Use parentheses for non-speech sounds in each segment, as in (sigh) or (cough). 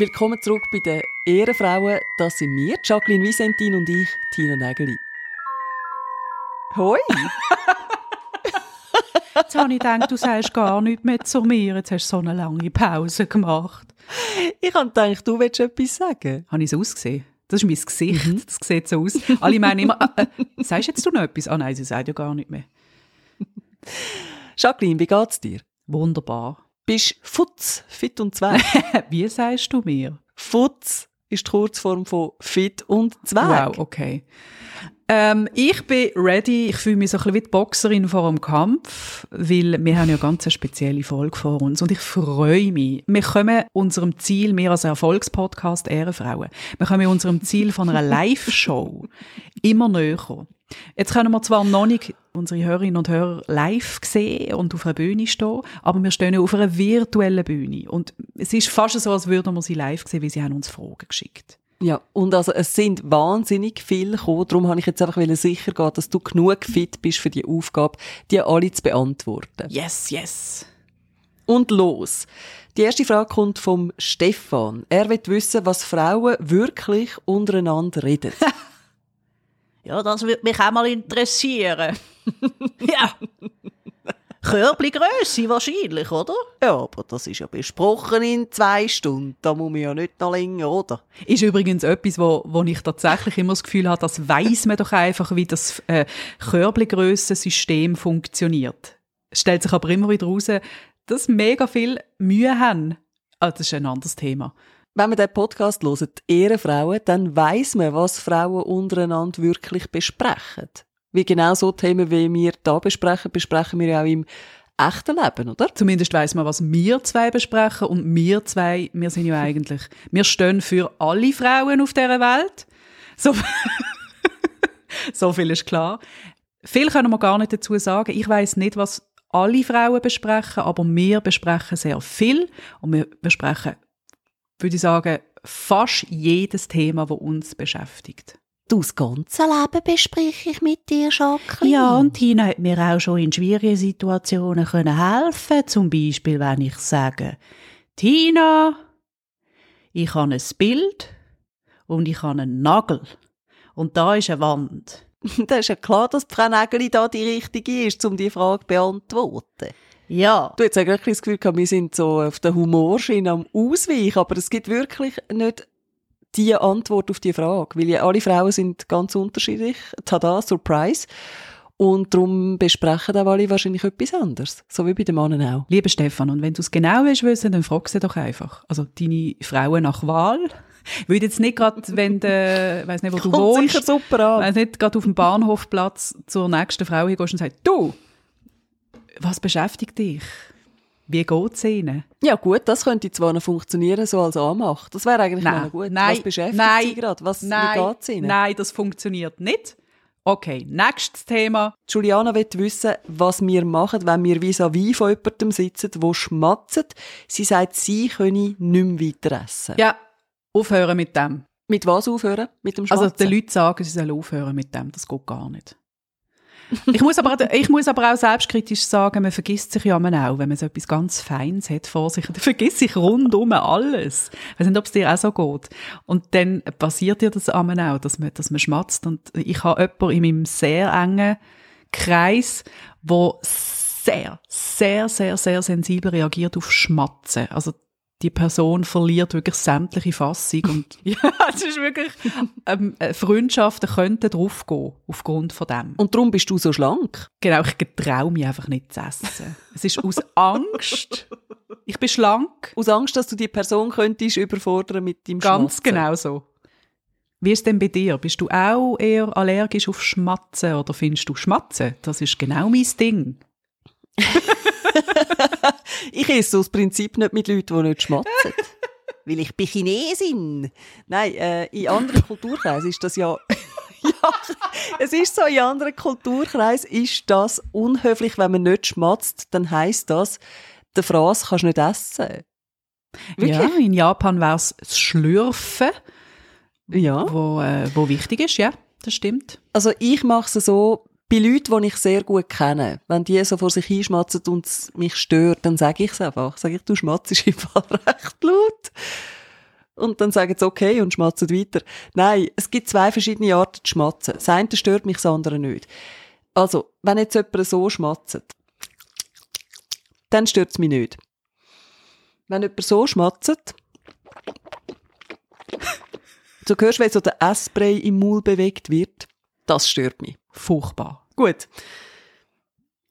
Willkommen zurück bei den Ehrenfrauen. Das sind wir, Jacqueline Visentin und ich, Tina Nägeli. Hoi! (laughs) Jetzt habe ich gedacht, du sagst gar nichts mehr zu mir. Jetzt hast du so eine lange Pause gemacht. Ich habe gedacht, du willst etwas sagen. Habe ich es ausgesehen? Das ist mein Gesicht. Mhm. Das sieht so aus. Alle meinen immer, äh, äh, sagst jetzt du noch etwas? Ah nein, sie sagt ja gar nicht mehr. Jacqueline, wie geht's dir? Wunderbar. Bist futz, fit und zwei? (laughs) wie sagst du mir? Futz ist die Kurzform von fit und zwei. Wow, okay. Ähm, ich bin ready. Ich fühle mich so ein bisschen wie die Boxerin vor dem Kampf, weil wir haben ja ganz eine spezielle Folge vor uns und ich freue mich. Wir kommen unserem Ziel, wir als Erfolgspodcast Ehrenfrauen, wir kommen unserem Ziel von einer (laughs) Live-Show immer näher. Jetzt können wir zwar noch nicht unsere Hörerinnen und Hörer live sehen und auf einer Bühne stehen, aber wir stehen auf einer virtuellen Bühne und es ist fast so, als würden wir sie live sehen, weil sie haben uns Fragen geschickt. Ja, und also es sind wahnsinnig viele gekommen. Darum habe ich jetzt einfach sicher gehen, dass du genug fit bist für die Aufgabe, die alle zu beantworten. Yes, yes. Und los. Die erste Frage kommt vom Stefan. Er will wissen, was Frauen wirklich untereinander reden. (laughs) ja, das würde mich auch mal interessieren. (laughs) ja. Körbli-Grösse wahrscheinlich, oder? Ja, aber das ist ja besprochen in zwei Stunden. Da muss man ja nicht noch länger, oder? Ist übrigens etwas, wo, wo ich tatsächlich immer das Gefühl habe, das weiß man doch einfach, wie das äh, Körbli-Grössen-System funktioniert. Es stellt sich aber immer wieder heraus, dass mega viel Mühe haben. Ah, das ist ein anderes Thema. Wenn man den Podcast hört, Ehrenfrauen, dann weiß man, was Frauen untereinander wirklich besprechen. Wie genau so Themen, wie wir da besprechen, besprechen wir ja auch im echten Leben, oder? Zumindest weiß man, was wir zwei besprechen. Und wir zwei, wir sind ja (laughs) eigentlich, wir stehen für alle Frauen auf dieser Welt. So, (laughs) so viel ist klar. Viel können wir gar nicht dazu sagen. Ich weiß nicht, was alle Frauen besprechen, aber wir besprechen sehr viel. Und wir besprechen, würde ich sagen, fast jedes Thema, das uns beschäftigt. Du, das ganze Leben bespreche ich mit dir, Jacqueline. Ja, und Tina hat mir auch schon in schwierigen Situationen können helfen Zum Beispiel, wenn ich sage, Tina, ich habe ein Bild und ich habe einen Nagel. Und da ist eine Wand. (laughs) da ist ja klar, dass Frau Nägeli da die richtige ist, um die Frage zu beantworten. Ja. Du, jetzt habe ich das Gefühl, wir sind so auf der Humorschiene am Ausweichen, aber es gibt wirklich nicht die Antwort auf die Frage, weil ja alle Frauen sind ganz unterschiedlich. Tada, Surprise. Und darum besprechen auch alle wahrscheinlich etwas anderes. So wie bei den Männern auch. Lieber Stefan, und wenn du es genau willst wissen, dann frag sie doch einfach. Also deine Frauen nach Wahl. Ich würde jetzt nicht gerade, (laughs) wenn du, weiss nicht, wo du Kommt wohnst, sicher super an. weiss nicht, gerade auf dem Bahnhofplatz zur nächsten Frau hingehst und sagst, du, was beschäftigt dich? Wie geht es Ihnen? Ja gut, das könnte zwar noch funktionieren, so als Anmach. Das wäre eigentlich nein, noch gut. Nein, Was beschäftigt nein, Sie gerade? Was, nein, wie geht's Ihnen? Nein, das funktioniert nicht. Okay, nächstes Thema. Juliana will wissen, was wir machen, wenn wir vis-à-vis von jemandem sitzen, der schmatzt. Sie sagt, sie könne nicht mehr weiter essen. Ja, aufhören mit dem. Mit was aufhören? Mit dem Schmatzen? Also den Leuten sagen, sie sollen aufhören mit dem. Das geht gar nicht. Ich, muss aber, ich muss aber auch selbstkritisch sagen, man vergisst sich ja auch, wenn man so etwas ganz Feines hat vor sich, dann vergisst sich rundum alles. Ich weiß nicht, ob es dir auch so geht. Und dann passiert dir das auch, dass man, dass man schmatzt. Und ich habe jemanden in meinem sehr engen Kreis, wo sehr, sehr, sehr, sehr sensibel reagiert auf Schmatzen. Also die Person verliert wirklich sämtliche Fassung und (laughs) ja, es ist wirklich ähm, äh, Freundschaften könnten draufgehen aufgrund von dem. Und darum bist du so schlank? Genau, ich traue mich einfach nicht zu essen. es ist aus Angst. Ich bin schlank. Aus Angst, dass du die Person könntest überfordern mit deinem Ganz Schmatzen. genau so. Wie ist denn bei dir? Bist du auch eher allergisch auf Schmatzen oder findest du Schmatzen? Das ist genau mein Ding. (laughs) (laughs) ich esse aus Prinzip nicht mit Leuten, die nicht schmatzen. (laughs) Weil ich bin Chinesin. Nein, äh, in anderen Kulturkreisen ist das ja... (laughs) ja, es ist so, in anderen Kulturkreisen ist das unhöflich, wenn man nicht schmatzt, dann heisst das, der Fraß kannst du nicht essen. Wirklich? Ja, in Japan wäre es das Schlürfen, Ja. wo, äh, wo wichtig ist, ja, das stimmt. Also ich mache es so, bei Leuten, die ich sehr gut kenne, wenn die so vor sich hinschmatzen und es mich stört, dann sage ich es einfach. Sage ich, du schmatzt im Fall (laughs) recht laut. und dann sagen sie okay und schmatzen weiter. Nein, es gibt zwei verschiedene Arten zu schmatzen. Das eine stört mich, das andere nicht. Also, wenn jetzt jemand so schmatzt, dann stört es mich nicht. Wenn jemand so schmatzt, so hörst du, wie so der Essbrei im Maul bewegt wird, das stört mich. Furchtbar. Gut.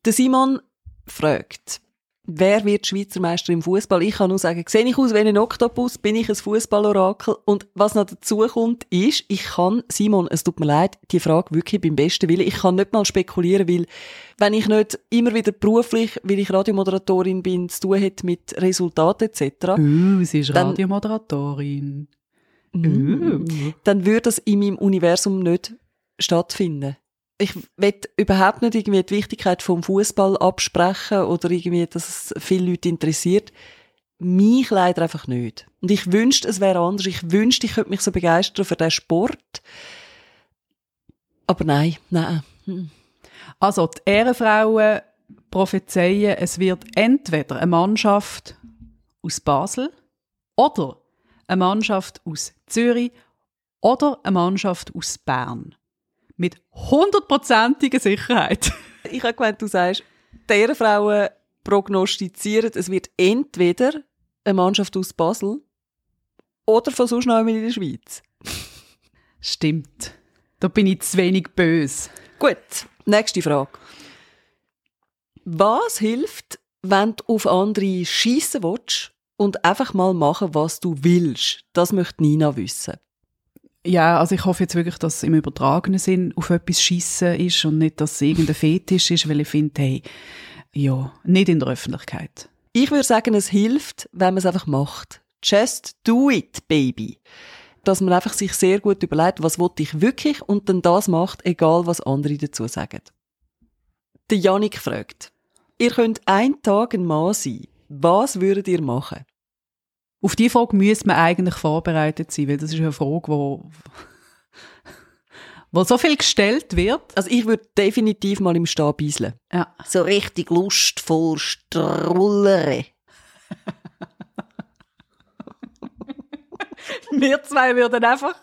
Der Simon fragt, wer wird Schweizer Meister im Fußball? Ich kann nur sagen, sehe ich aus wie ein Oktopus, bin ich ein Fußballorakel? Und was noch dazu kommt, ist, ich kann, Simon, es tut mir leid, die Frage wirklich beim besten Willen, ich kann nicht mal spekulieren, weil, wenn ich nicht immer wieder beruflich, weil ich Radiomoderatorin bin, zu tun hätte mit Resultaten etc., Uh, sie ist Dann- Radiomoderatorin. Mm. dann würde das in meinem Universum nicht stattfinden. Ich will überhaupt nicht irgendwie die Wichtigkeit vom Fußball absprechen oder irgendwie, dass es viele Leute interessiert. Mich leider einfach nicht. Und ich wünschte, es wäre anders. Ich wünschte, ich könnte mich so begeistern für den Sport. Aber nein, nein. Hm. Also, die Ehrenfrauen prophezeien, es wird entweder eine Mannschaft aus Basel oder eine Mannschaft aus Zürich oder eine Mannschaft aus Bern. Mit hundertprozentiger Sicherheit. (laughs) Ich habe gemeint, du sagst, die Ehrenfrauen prognostizieren, es wird entweder eine Mannschaft aus Basel oder von sonst noch in der Schweiz. Stimmt. Da bin ich zu wenig böse. Gut, nächste Frage. Was hilft, wenn du auf andere schiessen willst und einfach mal machen, was du willst? Das möchte Nina wissen. Ja, also ich hoffe jetzt wirklich, dass im übertragenen Sinn auf etwas schiessen ist und nicht, dass es irgendein Fetisch ist, weil ich finde, hey, ja, nicht in der Öffentlichkeit. Ich würde sagen, es hilft, wenn man es einfach macht. Just do it, baby. Dass man einfach sich sehr gut überlegt, was will ich wirklich und dann das macht, egal was andere dazu sagen. Der Janik fragt, ihr könnt einen Tag ein Mann sein. Was würdet ihr machen? Auf die Frage müsste man eigentlich vorbereitet sein, weil das ist eine Frage, wo, wo so viel gestellt wird. Also ich würde definitiv mal im Stehen beiseln. Ja. So richtig lustvoll strullere. (laughs) Wir zwei würden einfach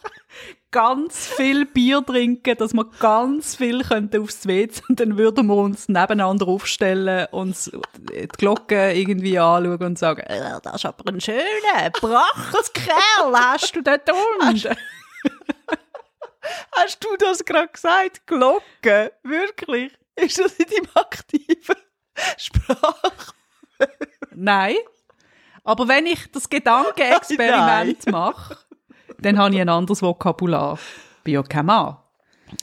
ganz viel Bier trinken, dass wir ganz viel könnten aufs WC und dann würden wir uns nebeneinander aufstellen, uns die Glocke irgendwie anschauen und sagen, äh, das ist aber ein schöner, braches Kerl, hast du dort unten? (laughs) Hast du das gerade gesagt? Glocke? Wirklich? Ist das in deinem aktiven Sprache? Nein. Aber wenn ich das Gedankenexperiment (laughs) mache, dann habe ich ein anderes Vokabular. Bin ja kein Mann.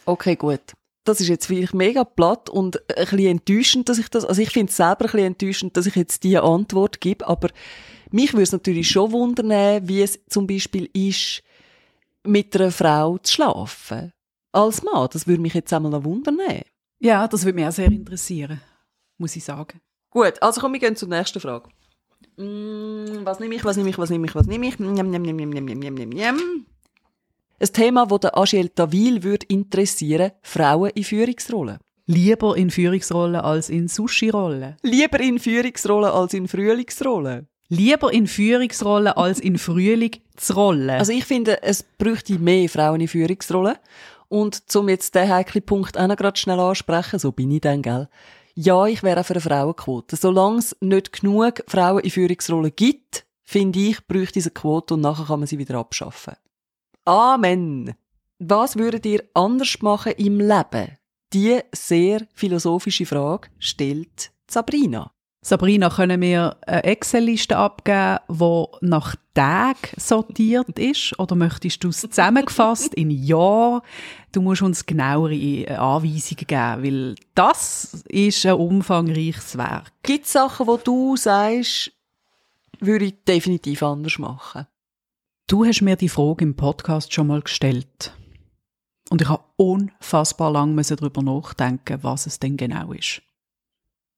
Okay, gut. Das ist jetzt vielleicht mega platt und ein bisschen enttäuschend, dass ich das, also ich finde es selber ein bisschen enttäuschend, dass ich jetzt diese Antwort gebe, aber mich würde es natürlich schon wundern, wie es zum Beispiel ist, mit einer Frau zu schlafen. Als Mann, das würde mich jetzt einmal noch wundern. Ja, das würde mich auch sehr interessieren, muss ich sagen. Gut, also komm, wir gehen zur nächsten Frage. Mm, was nehme ich, was nehme ich, was nehme ich, was nehme ich? Njam, njam, njam, njam, njam, njam, njam, njam. Ein Thema, das der Agiel Tawil würde interessieren, Frauen in Führungsrollen. Lieber in Führungsrollen als in Sushi-Rollen. Lieber in Führungsrollen als in Frühlingsrollen. Lieber in Führungsrollen als in Frühlingsrollen. Also ich finde, es bräuchte mehr Frauen in Führungsrollen. Und zum jetzt den heiklen Punkt auch noch gerade schnell ansprechen, so bin ich dann, gell? Ja, ich wäre auch für eine Frauenquote. Solange es nicht genug Frauen in Führungsrollen gibt, finde ich, bräuchte es eine Quote und nachher kann man sie wieder abschaffen. Amen. Was würdet ihr anders machen im Leben? Die sehr philosophische Frage stellt Sabrina. Sabrina, können wir eine Excel-Liste abgeben, die nach Tag sortiert ist? Oder möchtest du es zusammengefasst in Jahr? Du musst uns genauere äh, Anweisungen geben, weil das ist ein umfangreiches Werk. Gibt es Sachen, wo du sagst, würde ich definitiv anders machen? Du hast mir die Frage im Podcast schon mal gestellt. Und ich habe unfassbar lange darüber nachdenken, was es denn genau ist.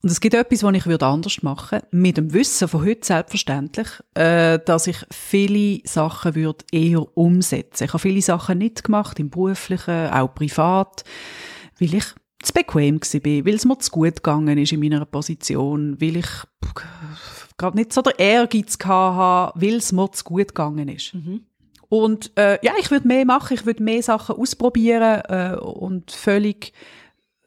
Und es gibt etwas, was ich würde anders machen würde, mit dem Wissen von heute selbstverständlich, äh, dass ich viele Sachen würde eher umsetzen. Ich habe viele Sachen nicht gemacht, im beruflichen, auch privat, weil ich zu bequem war, weil es mir zu gut gegangen ist in meiner Position, weil ich gerade nicht so der Ehrgeiz hatte, weil es mir zu gut gegangen ist. Und äh, ja, ich würde mehr machen, ich würde mehr Sachen ausprobieren äh, und völlig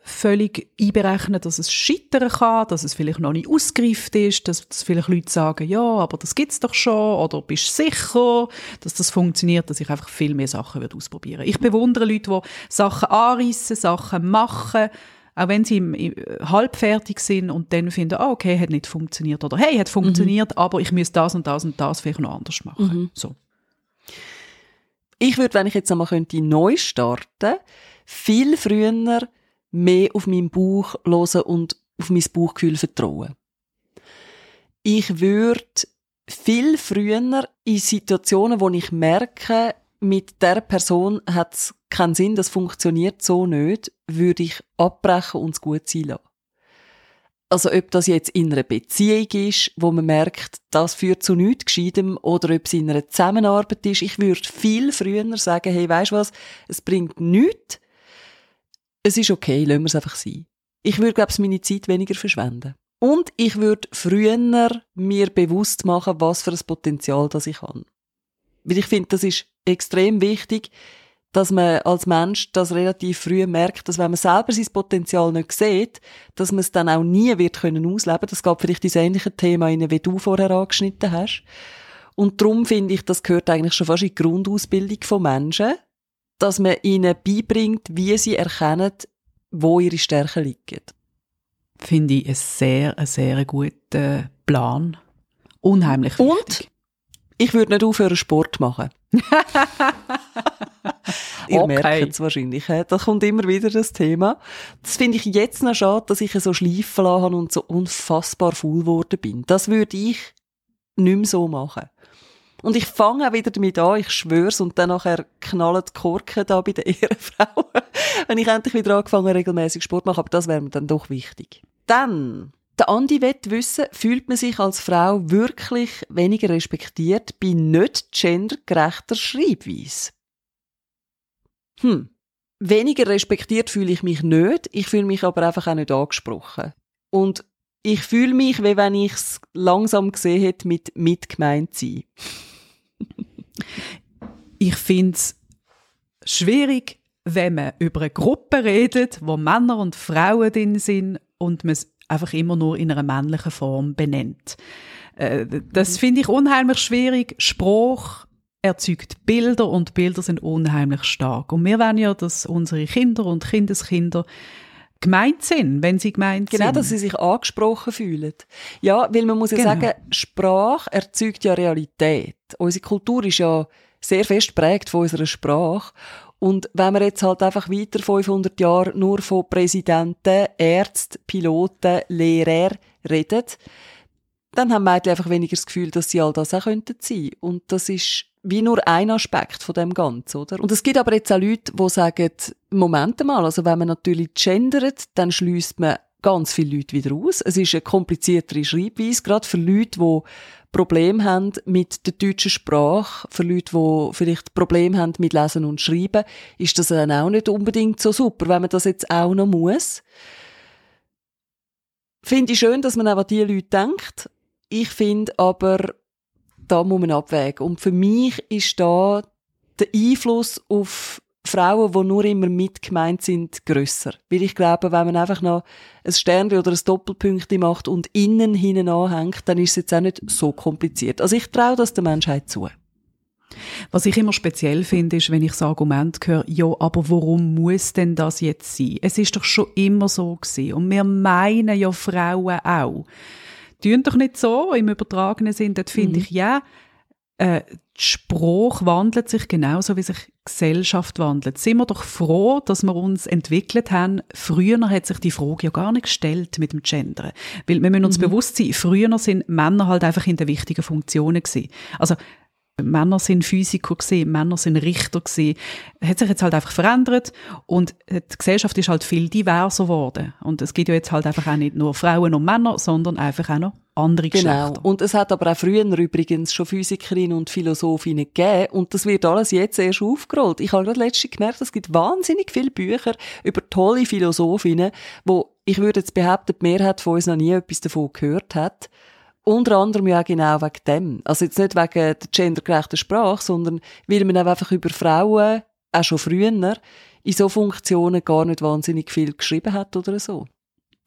völlig einberechnen, dass es scheitern kann, dass es vielleicht noch nicht ausgereift ist, dass, dass vielleicht Leute sagen, ja, aber das gibt's doch schon, oder bist du sicher, dass das funktioniert, dass ich einfach viel mehr Sachen würde ausprobieren. Ich bewundere Leute, die Sachen anreissen, Sachen machen, auch wenn sie im, im, halbfertig sind und dann finden, oh, okay, hat nicht funktioniert, oder hey, hat funktioniert, mhm. aber ich muss das und das und das vielleicht noch anders machen. Mhm. So. Ich würde, wenn ich jetzt einmal könnte, neu starten, viel früher mehr auf meinen Bauch hören und auf mein Bauchgefühl vertrauen. Ich würde viel früher in Situationen, wo ich merke, mit der Person hat es keinen Sinn, das funktioniert so nicht, würde ich abbrechen und es gut sein lassen. Also ob das jetzt in einer Beziehung ist, wo man merkt, das führt zu nichts Gescheitem, oder ob es in einer Zusammenarbeit ist, ich würde viel früher sagen, hey, weißt was, es bringt nichts, es ist okay, lassen wir es einfach sein. Ich würde, glaube ich, meine Zeit weniger verschwenden. Und ich würde früher mir bewusst machen, was für ein Potenzial das ich habe. Weil ich finde, das ist extrem wichtig, dass man als Mensch das relativ früh merkt, dass wenn man selber sein Potenzial nicht sieht, dass man es dann auch nie wird können ausleben. Das gab vielleicht dieses ähnliche Thema rein, wie du vorher angeschnitten hast. Und darum finde ich, das gehört eigentlich schon fast in die Grundausbildung von Menschen, dass man ihnen beibringt, wie sie erkennen, wo ihre Stärken liegen. Finde ich einen sehr, einen sehr guten Plan. Unheimlich wichtig. Und ich würde nicht aufhören, Sport machen. (laughs) Ihr okay. merkt es wahrscheinlich. Da kommt immer wieder das Thema. Das finde ich jetzt noch schade, dass ich so schleifen lassen habe und so unfassbar faul geworden bin. Das würde ich nicht mehr so machen. Und ich fange auch wieder damit an, ich schwör's, und dann nachher knallen die Korken da bei den (laughs) Ehrenfrauen, wenn ich endlich wieder angefangen regelmäßig Sport machen, aber das wäre mir dann doch wichtig. Dann, der Andi wird wissen, fühlt man sich als Frau wirklich weniger respektiert bei nicht gendergerechter Schreibweise? Hm. Weniger respektiert fühle ich mich nicht, ich fühle mich aber einfach auch nicht angesprochen. Und ich fühle mich, wie wenn ich es langsam gesehen hätte, mit mitgemeint sein. Ich finde es schwierig, wenn man über eine Gruppe redet, wo Männer und Frauen drin sind und man es einfach immer nur in einer männlichen Form benennt. Äh, das mhm. finde ich unheimlich schwierig. Spruch erzeugt Bilder und Bilder sind unheimlich stark. Und wir wollen ja, dass unsere Kinder und Kindeskinder gemeint sind, wenn sie gemeint genau, sind. Genau, dass sie sich angesprochen fühlen. Ja, weil man muss ja genau. sagen, Sprache erzeugt ja Realität. Unsere Kultur ist ja sehr fest prägt von unserer Sprache. Und wenn wir jetzt halt einfach weiter 500 Jahre nur von Präsidenten, Ärzten, Piloten, Lehrern reden, dann haben Mädchen einfach weniger das Gefühl, dass sie all das auch könnten sein. Und das ist wie nur ein Aspekt von dem Ganzen, oder? Und es gibt aber jetzt auch Leute, die sagen, Moment mal, also wenn man natürlich gendert, dann schließt man ganz viele Leute wieder aus. Es ist eine kompliziertere Schreibweise, gerade für Leute, die Probleme haben mit der deutschen Sprache, für Leute, die vielleicht Probleme haben mit Lesen und Schreiben, ist das dann auch nicht unbedingt so super, wenn man das jetzt auch noch muss. Finde ich schön, dass man auch an diese Leute denkt. Ich finde aber, da muss man abwägen. Und für mich ist da der Einfluss auf Frauen, die nur immer mitgemeint sind, grösser. Weil ich glaube, wenn man einfach noch ein Sternchen oder ein Doppelpünktchen macht und innen hinten anhängt, dann ist es jetzt auch nicht so kompliziert. Also ich traue das der Menschheit zu. Was ich immer speziell finde, ist, wenn ich das Argument höre, ja, aber warum muss denn das jetzt sein? Es ist doch schon immer so gewesen. Und wir meinen ja Frauen auch tun doch nicht so im übertragenen Sinn. Dort finde mhm. ich, ja, äh, Spruch wandelt sich genauso, wie sich Gesellschaft wandelt. Sind wir doch froh, dass wir uns entwickelt haben. Früher hat sich die Frage ja gar nicht gestellt mit dem Gendern. Weil wir müssen uns mhm. bewusst sein, früher sind Männer halt einfach in den wichtigen Funktionen gewesen. Also Männer sind Physiker gewesen, Männer sind Richter gewesen. Hat sich jetzt halt einfach verändert und die Gesellschaft ist halt viel diverser geworden. Und es gibt ja jetzt halt einfach auch nicht nur Frauen und Männer, sondern einfach auch noch andere Geschlechter. Genau. Und es hat aber auch früher übrigens schon Physikerinnen und Philosophinnen gegeben und das wird alles jetzt erst aufgerollt. Ich habe gerade letztens gemerkt, es gibt wahnsinnig viele Bücher über tolle Philosophinnen, wo ich würde jetzt behaupten, die Mehrheit von uns noch nie etwas davon gehört hat. Unter anderem ja genau wegen dem. Also jetzt nicht wegen der gendergerechten Sprache, sondern weil man einfach über Frauen, auch schon früher, in so Funktionen gar nicht wahnsinnig viel geschrieben hat oder so.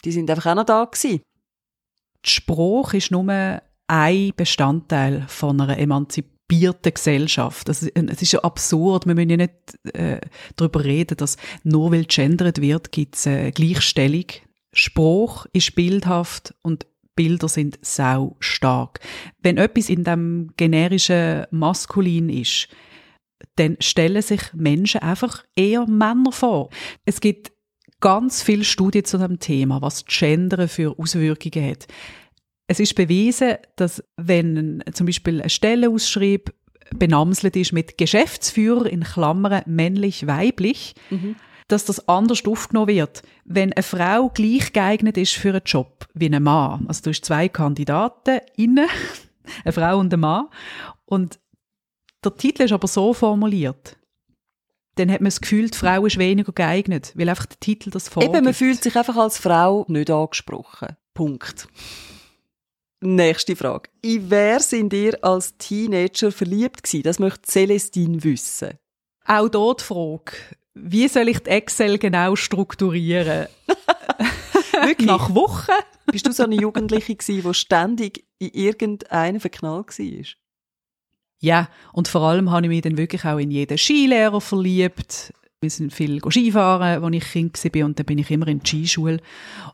Die sind einfach auch noch da gewesen. Die Sprache ist nur ein Bestandteil von einer emanzipierten Gesellschaft. Es ist ja absurd. Wir müssen ja nicht äh, darüber reden, dass nur weil gendert wird, gibt es äh, Gleichstellung. Spruch ist bildhaft und Bilder sind sau stark. Wenn etwas in dem generischen Maskulin ist, dann stellen sich Menschen einfach eher Männer vor. Es gibt ganz viele Studien zu dem Thema, was Gender für Auswirkungen hat. Es ist bewiesen, dass wenn zum Beispiel eine Stellenausschreib benamselt ist mit Geschäftsführer in Klammern männlich-weiblich, mhm dass das anders aufgenommen wird. Wenn eine Frau gleich geeignet ist für einen Job wie ein Mann, also du hast zwei Kandidaten innen, (laughs) eine Frau und ein Mann, und der Titel ist aber so formuliert, dann hat man das Gefühl, die Frau ist weniger geeignet, weil einfach der Titel das vorgibt. Eben, man fühlt sich einfach als Frau nicht angesprochen. Punkt. Nächste Frage. In wer sind ihr als Teenager verliebt gewesen? Das möchte Celestine wissen. Auch dort die Frage wie soll ich die Excel genau strukturieren? (laughs) Wirklich? Nach Wochen? Bist du so eine Jugendliche gewesen, die ständig in irgendeinen verknallt war? Ja, und vor allem habe ich mich dann wirklich auch in jeden Skilehrer verliebt. Wir sind viel Skifahren, als ich Kind war, und dann bin ich immer in die Skischule.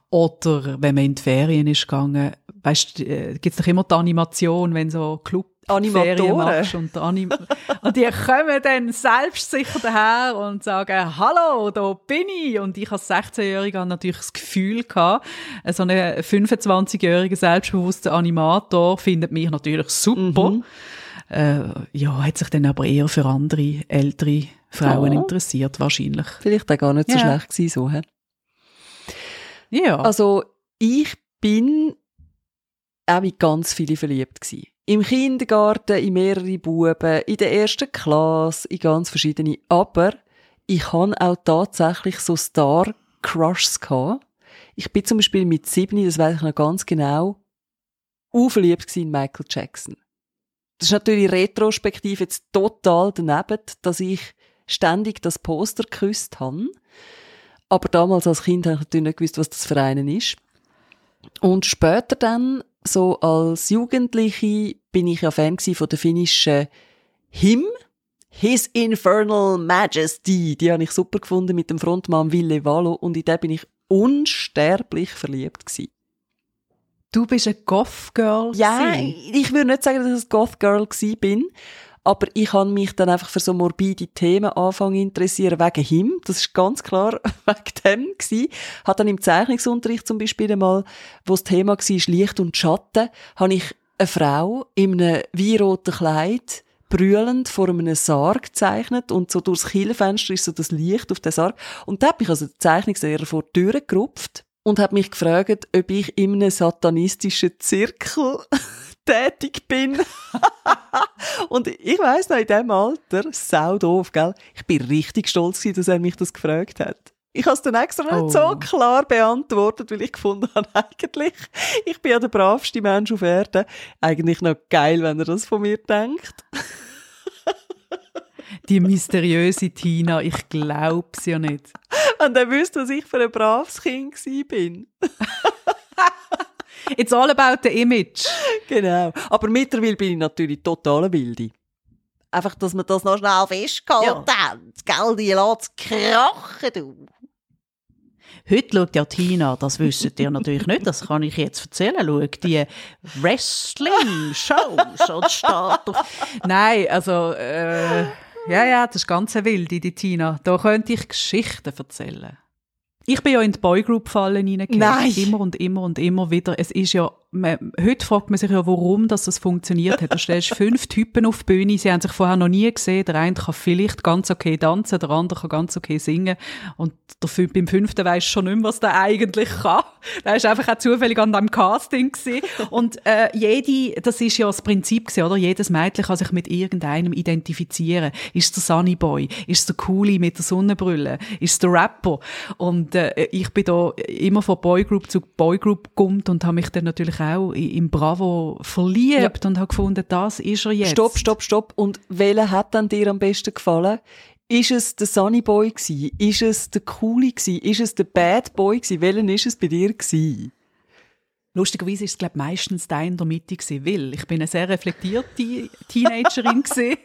Oder wenn man in die Ferien ist gegangen, weißt, äh, gibt es doch immer die Animation, wenn so Club Animatoren. und, Anim und die kommen dann selbstsicher daher und sagen, hallo, da bin ich. Und ich als 16-Jährige hatte natürlich das Gefühl gehabt, so ein 25-jähriger selbstbewusster Animator findet mich natürlich super. Mhm. Äh, ja, hat sich dann aber eher für andere ältere Frauen oh. interessiert, wahrscheinlich. Vielleicht auch gar nicht so ja. schlecht gewesen, so. He? Ja. Also, ich bin auch in ganz viele verliebt gewesen. Im Kindergarten, in mehrere Buben, in der ersten Klasse, in ganz verschiedene. Aber ich hatte auch tatsächlich so Star-Crushs. Ich bin zum Beispiel mit sieben, das weiß ich noch ganz genau, unverliebt in Michael Jackson. Das ist natürlich retrospektiv jetzt total daneben, dass ich ständig das Poster geküsst habe. Aber damals als Kind habe ich natürlich nicht gewusst, was das für einen ist. Und später dann so als Jugendliche bin ich ja Fan von der finnischen Him. His Infernal Majesty. Die habe ich super gefunden mit dem Frontmann Ville Valo und in den bin ich unsterblich verliebt gewesen. Du bist ein Goth Girl. Ja, ich würde nicht sagen, dass ich ein Goth Girl bin, aber ich habe mich dann einfach für so morbide Themen anfangen interessieren wegen ihm. Das ist ganz klar (laughs) wegen dem gewesen. Hat dann im Zeichnungsunterricht zum Beispiel einmal, wo das Thema war Licht und Schatten, habe ich eine Frau in einem weiroten Kleid brüllend vor einem Sarg gezeichnet und so durchs Kielfenster ist so das Licht auf den Sarg. Und da habe ich also den Zeichnungslehrer vor die Tür gerupft und habe mich gefragt, ob ich in einem satanistischen Zirkel tätig bin. (laughs) und ich weiss noch, in diesem Alter, sau doof, gell? Ich bin richtig stolz gewesen, dass er mich das gefragt hat. Ich habe es dann extra oh. nicht so oh. klar beantwortet, weil ich gefunden habe, (laughs) eigentlich, ich bin ja der bravste Mensch auf Erden. Eigentlich noch geil, wenn er das von mir denkt. (laughs) Die mysteriöse Tina, ich glaub's ja nicht. Und er wüsste, was ich für ein braves Kind bin. It's all about the image. Genau. Aber mittlerweile bin ich natürlich total wilde. Einfach, dass wir das noch schnell festgehalten ja. haben. Gell, die lässt krachen, du. Heute schaut ja Tina, das wisst ihr natürlich nicht, das kann ich jetzt erzählen, schaut die Wrestling-Shows und steht Nein, also, äh, ja, ja, das ist ganz wild, die Tina. Da könnte ich Geschichten erzählen. Ich bin ja in die Boygroup-Fallen reingegangen. Immer und immer und immer wieder. Es ist ja, man, heute fragt man sich ja, warum das, das funktioniert hat. Du stellst fünf Typen auf die Bühne, sie haben sich vorher noch nie gesehen. Der eine kann vielleicht ganz okay tanzen, der andere kann ganz okay singen. Und der, beim fünften weisst schon nicht mehr, was der eigentlich kann. Der ist einfach auch zufällig an diesem Casting gewesen. Und äh, jede, das ist ja das Prinzip gewesen, oder? Jedes Mädchen kann sich mit irgendeinem identifizieren. Ist der Sunny Boy? Ist der Coolie mit der Sonnenbrille? Ist der Rapper? Und äh, ich bin da immer von Boygroup zu Boygroup gekommen und habe mich dann natürlich natürlich auch im Bravo verliebt ja. und habe gefunden, das ist er jetzt. Stopp, stopp, stopp. Und welcher hat dann dir am besten gefallen? Ist es der Sunny Boy gsi? Ist es der Cooley gsi? Ist es der Bad Boy gsi? Welchen ist es bei dir gsi? Lustigerweise ist es, glaube meistens der in der Mitte gewesen, weil ich bin eine sehr reflektierte Teenagerin (laughs) gesehen.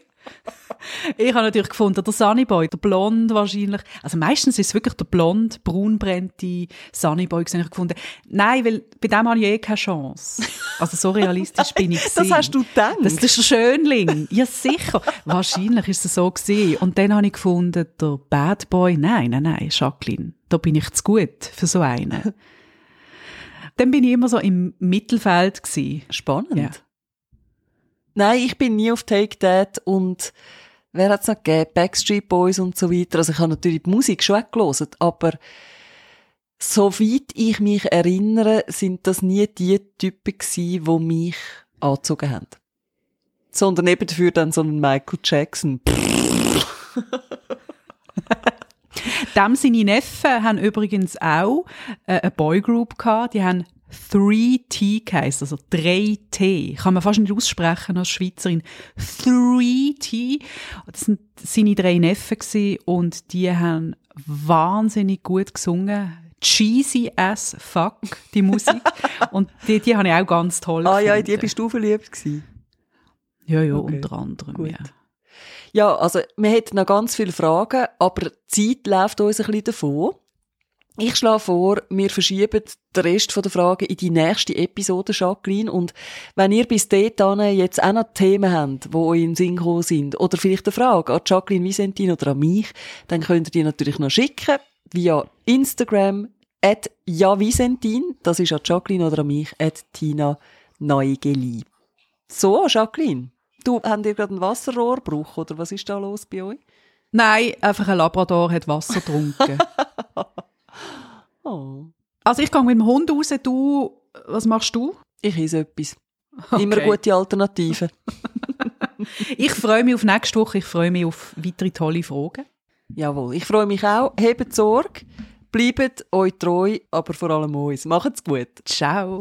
Ich habe natürlich gefunden, der Sunnyboy, der Blond wahrscheinlich. Also meistens ist es wirklich der blond, braunbrennte Sunnyboy gewesen. Ich gefunden, nein, weil bei dem habe ich eh keine Chance. Also so realistisch bin ich. (laughs) Das hast du gedacht? Das ist der Schönling. Ja, sicher. Wahrscheinlich ist es so gewesen. Und dann habe ich gefunden, der Bad Boy, nein, nein, nein, Jacqueline, da bin ich zu gut für so einen. Dann bin ich immer so im Mittelfeld gewesen. Spannend. Ja. Nein, ich bin nie auf Take That und wer hat es noch gegeben? Backstreet Boys und so weiter. Also ich habe natürlich die Musik schon gelesen, aber soweit ich mich erinnere, sind das nie die Typen gewesen, die mich angezogen haben. Sondern eben dafür dann so ein Michael Jackson. (laughs) Dem seine Neffen haben übrigens auch äh, eine Boygroup gehabt. Die haben 3T geheißen, also 3T. Kann man fast nicht aussprechen als Schweizerin. 3T. Das sind seine drei Neffen gewesen und die haben wahnsinnig gut gesungen. Cheesy as fuck, die (laughs) Musik. und die, die habe ich auch ganz toll Ah ja, in die bist du verliebt gewesen? Ja, ja, okay. unter anderem, gut. ja. Ja, also wir hätten noch ganz viele Fragen, aber die Zeit läuft uns ein bisschen davon. Ich schlage vor, wir verschieben den Rest der Fragen in die nächste Episode, Jacqueline. Und wenn ihr bis dahin jetzt auch noch Themen habt, die euch in Sinn gekommen sind, oder vielleicht eine Frage an Jacqueline Visentin oder an mich, dann könnt ihr die natürlich noch schicken via Instagram at javisentin, das ist an Jacqueline oder an mich, at Tina Neugeli. So, Jacqueline. Du, habt ihr gerade einen Wasserrohrbruch oder was ist da los bei euch? Nein, einfach ein Labrador hat Wasser getrunken. (laughs) oh. Also ich gehe mit dem Hund raus, du, was machst du? Ich esse etwas. Okay. Immer gute Alternative. (laughs) ich freue mich auf nächste Woche, ich freue mich auf weitere tolle Fragen. Jawohl, ich freue mich auch. Hebt Sorge, bleibt euch treu, aber vor allem uns. Macht's gut. Ciao.